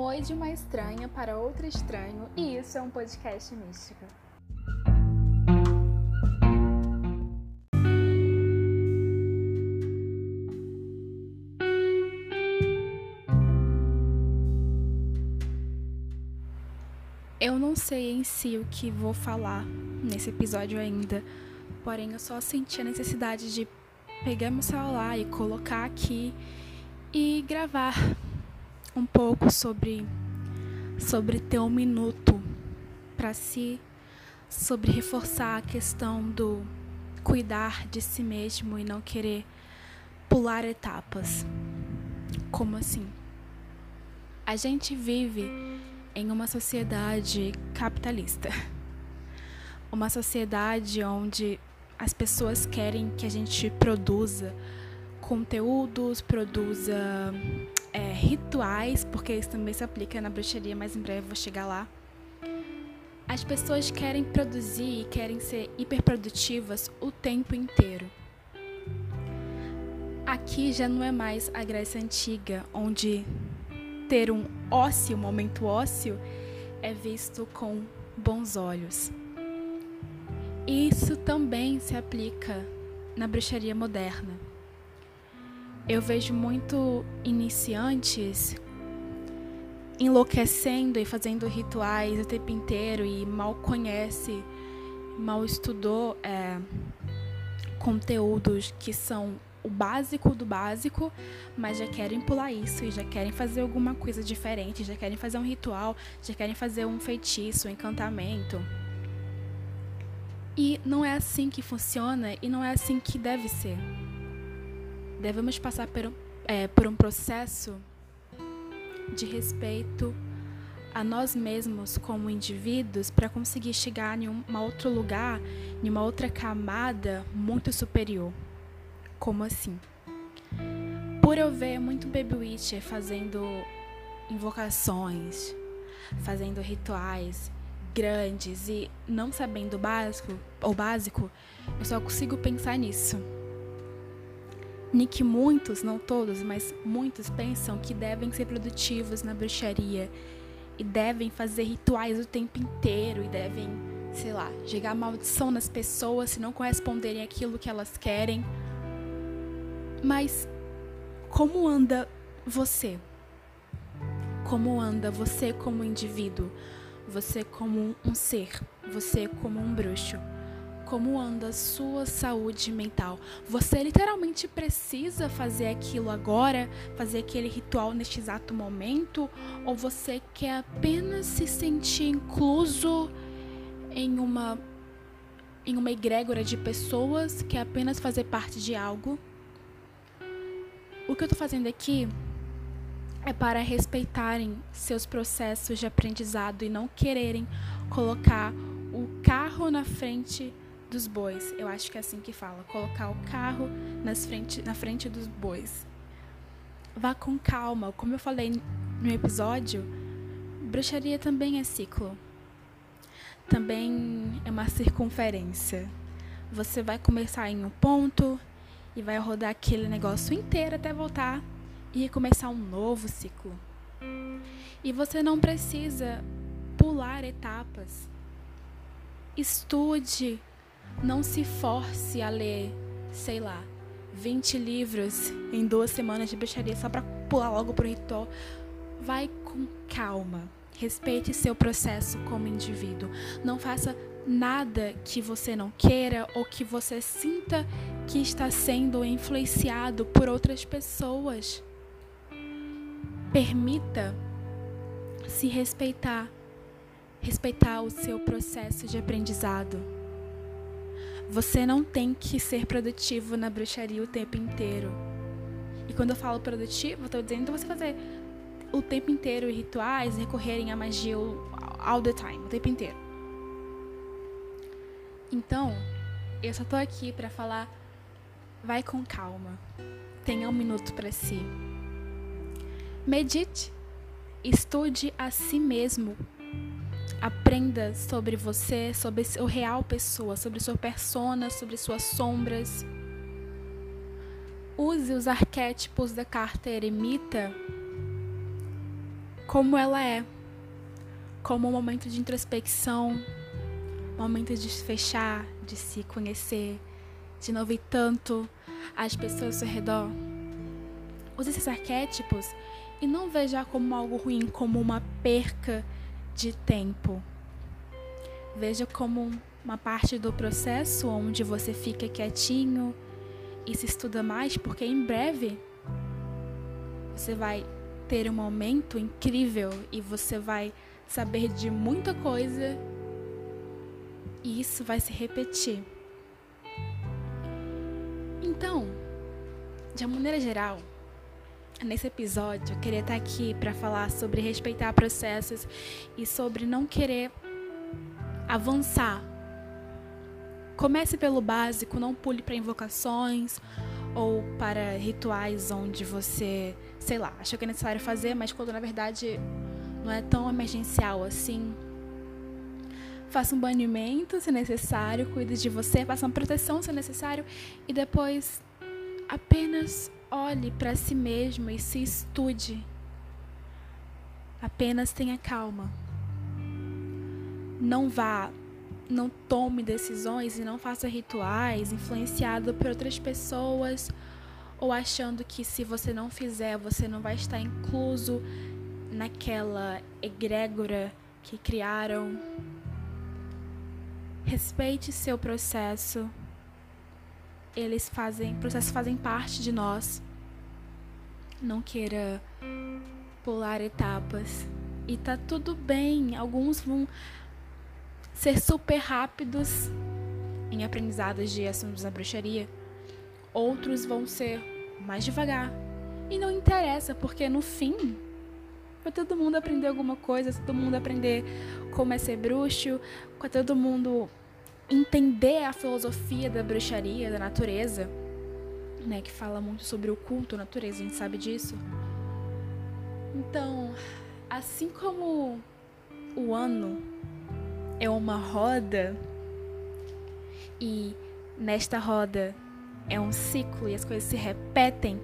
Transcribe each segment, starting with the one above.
Oi de uma estranha para outro estranho, e isso é um podcast místico. Eu não sei em si o que vou falar nesse episódio ainda, porém eu só senti a necessidade de pegar meu celular e colocar aqui e gravar um pouco sobre sobre ter um minuto para si, sobre reforçar a questão do cuidar de si mesmo e não querer pular etapas. Como assim? A gente vive em uma sociedade capitalista. Uma sociedade onde as pessoas querem que a gente produza conteúdos, produza rituais, porque isso também se aplica na bruxaria, mas em breve vou chegar lá. As pessoas querem produzir e querem ser hiperprodutivas o tempo inteiro. Aqui já não é mais a Grécia Antiga, onde ter um ócio, um momento ócio, é visto com bons olhos. Isso também se aplica na bruxaria moderna. Eu vejo muito iniciantes enlouquecendo e fazendo rituais o tempo inteiro e mal conhece, mal estudou é, conteúdos que são o básico do básico, mas já querem pular isso e já querem fazer alguma coisa diferente, já querem fazer um ritual, já querem fazer um feitiço, um encantamento. E não é assim que funciona e não é assim que deve ser. Devemos passar por um, é, por um processo de respeito a nós mesmos como indivíduos para conseguir chegar em um outro lugar, em uma outra camada muito superior. Como assim? Por eu ver muito Baby Witcher fazendo invocações, fazendo rituais, grandes e não sabendo o básico, o básico, eu só consigo pensar nisso. Nick muitos, não todos, mas muitos pensam que devem ser produtivos na bruxaria e devem fazer rituais o tempo inteiro e devem, sei lá, jogar maldição nas pessoas se não corresponderem àquilo que elas querem. Mas como anda você? Como anda você como indivíduo? você como um ser, você como um bruxo. Como anda a sua saúde mental? Você literalmente precisa fazer aquilo agora, fazer aquele ritual neste exato momento? Ou você quer apenas se sentir incluso em uma em uma egrégora de pessoas, quer apenas fazer parte de algo? O que eu tô fazendo aqui é para respeitarem seus processos de aprendizado e não quererem colocar o carro na frente dos bois. Eu acho que é assim que fala, colocar o carro nas frente, na frente dos bois. Vá com calma, como eu falei no episódio, bruxaria também é ciclo. Também é uma circunferência. Você vai começar em um ponto e vai rodar aquele negócio inteiro até voltar e começar um novo ciclo. E você não precisa pular etapas. Estude, não se force a ler, sei lá, 20 livros em duas semanas de bruxaria só para pular logo pro ritual. Vai com calma. Respeite seu processo como indivíduo. Não faça nada que você não queira ou que você sinta que está sendo influenciado por outras pessoas. Permita se respeitar, respeitar o seu processo de aprendizado. Você não tem que ser produtivo na bruxaria o tempo inteiro. E quando eu falo produtivo, eu estou dizendo você fazer o tempo inteiro rituais, recorrerem à magia all the time, o tempo inteiro. Então, eu só tô aqui para falar, vai com calma. Tenha um minuto para si. Medite, estude a si mesmo. Aprenda sobre você, sobre o real pessoa, sobre sua persona, sobre suas sombras. Use os arquétipos da carta eremita como ela é, como um momento de introspecção, momento de se fechar, de se conhecer, de não ouvir tanto as pessoas ao seu redor. Use esses arquétipos e não veja como algo ruim, como uma perca de tempo. Veja como uma parte do processo onde você fica quietinho e se estuda mais, porque em breve você vai ter um momento incrível e você vai saber de muita coisa e isso vai se repetir. Então, de uma maneira geral, nesse episódio eu queria estar aqui para falar sobre respeitar processos e sobre não querer avançar. Comece pelo básico, não pule para invocações ou para rituais onde você, sei lá, achou que é necessário fazer, mas quando na verdade não é tão emergencial assim. Faça um banimento se necessário, cuide de você, faça uma proteção se necessário e depois apenas olhe para si mesmo e se estude. Apenas tenha calma. Não vá, não tome decisões e não faça rituais influenciado por outras pessoas ou achando que se você não fizer, você não vai estar incluso naquela egrégora que criaram Respeite seu processo. Eles fazem, processos fazem parte de nós. Não queira pular etapas. E tá tudo bem. Alguns vão ser super rápidos em aprendizados de assuntos da bruxaria. Outros vão ser mais devagar. E não interessa, porque no fim para todo mundo aprender alguma coisa, todo mundo aprender como é ser bruxo, para todo mundo entender a filosofia da bruxaria, da natureza, né, que fala muito sobre o culto à natureza, a gente sabe disso. Então, assim como o ano é uma roda e nesta roda é um ciclo e as coisas se repetem,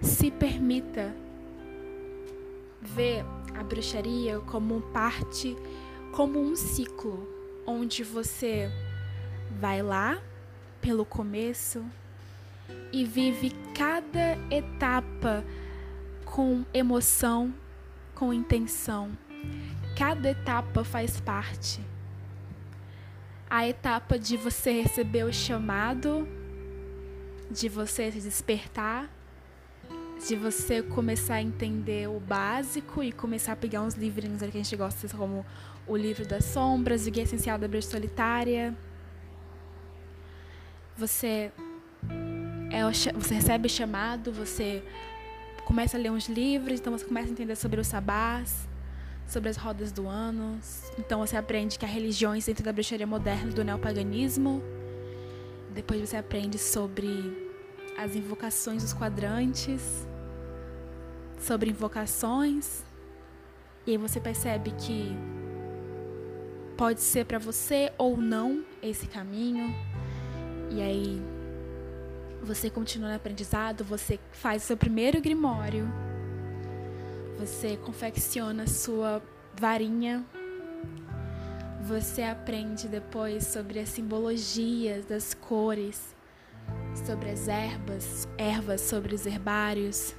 se permita ver a bruxaria como parte, como um ciclo onde você vai lá pelo começo e vive cada etapa com emoção, com intenção. Cada etapa faz parte. A etapa de você receber o chamado, de você se despertar, de você começar a entender o básico e começar a pegar uns livrinhos que a gente gosta, como o livro das sombras, o guia essencial da bruxa solitária você é você recebe o chamado, você começa a ler uns livros, então você começa a entender sobre os sabás, sobre as rodas do ano. Então você aprende que há religiões dentro da bruxaria moderna do neopaganismo. Depois você aprende sobre as invocações dos quadrantes, sobre invocações. E aí você percebe que pode ser para você ou não esse caminho. E aí você continua no aprendizado, você faz seu primeiro grimório, você confecciona sua varinha, você aprende depois sobre as simbologias das cores, sobre as ervas, ervas, sobre os herbários,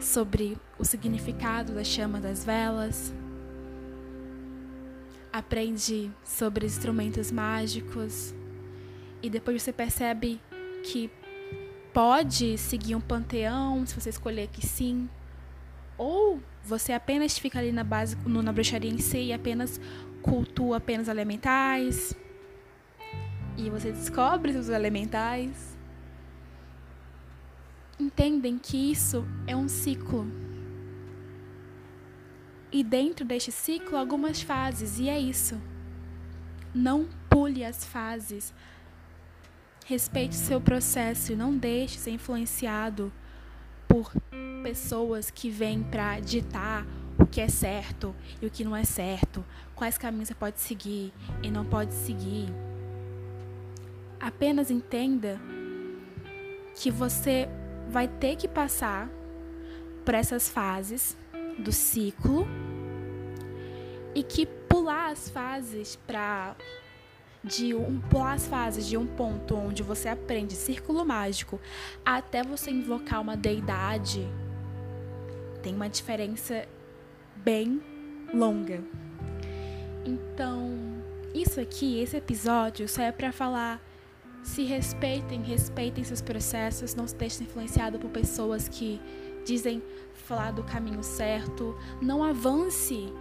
sobre o significado da chama das velas. Aprende sobre instrumentos mágicos, e depois você percebe que pode seguir um panteão se você escolher que sim. Ou você apenas fica ali na base, no, na bruxaria em si e apenas cultua apenas elementais. E você descobre os elementais. Entendem que isso é um ciclo. E dentro deste ciclo, algumas fases, e é isso. Não pule as fases. Respeite seu processo e não deixe ser influenciado por pessoas que vêm para ditar o que é certo e o que não é certo, quais caminhos você pode seguir e não pode seguir. Apenas entenda que você vai ter que passar por essas fases do ciclo e que pular as fases para de um as fases de um ponto onde você aprende círculo mágico até você invocar uma deidade tem uma diferença bem longa. Então, isso aqui, esse episódio só é para falar se respeitem, respeitem seus processos, não se deixem influenciado por pessoas que dizem falar do caminho certo, não avance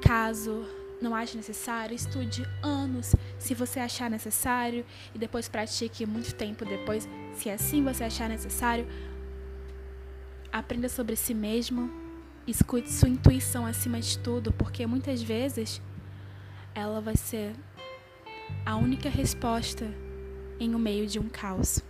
caso não ache necessário, estude anos se você achar necessário e depois pratique muito tempo depois, se assim você achar necessário. Aprenda sobre si mesmo, escute sua intuição acima de tudo, porque muitas vezes ela vai ser a única resposta em o meio de um caos.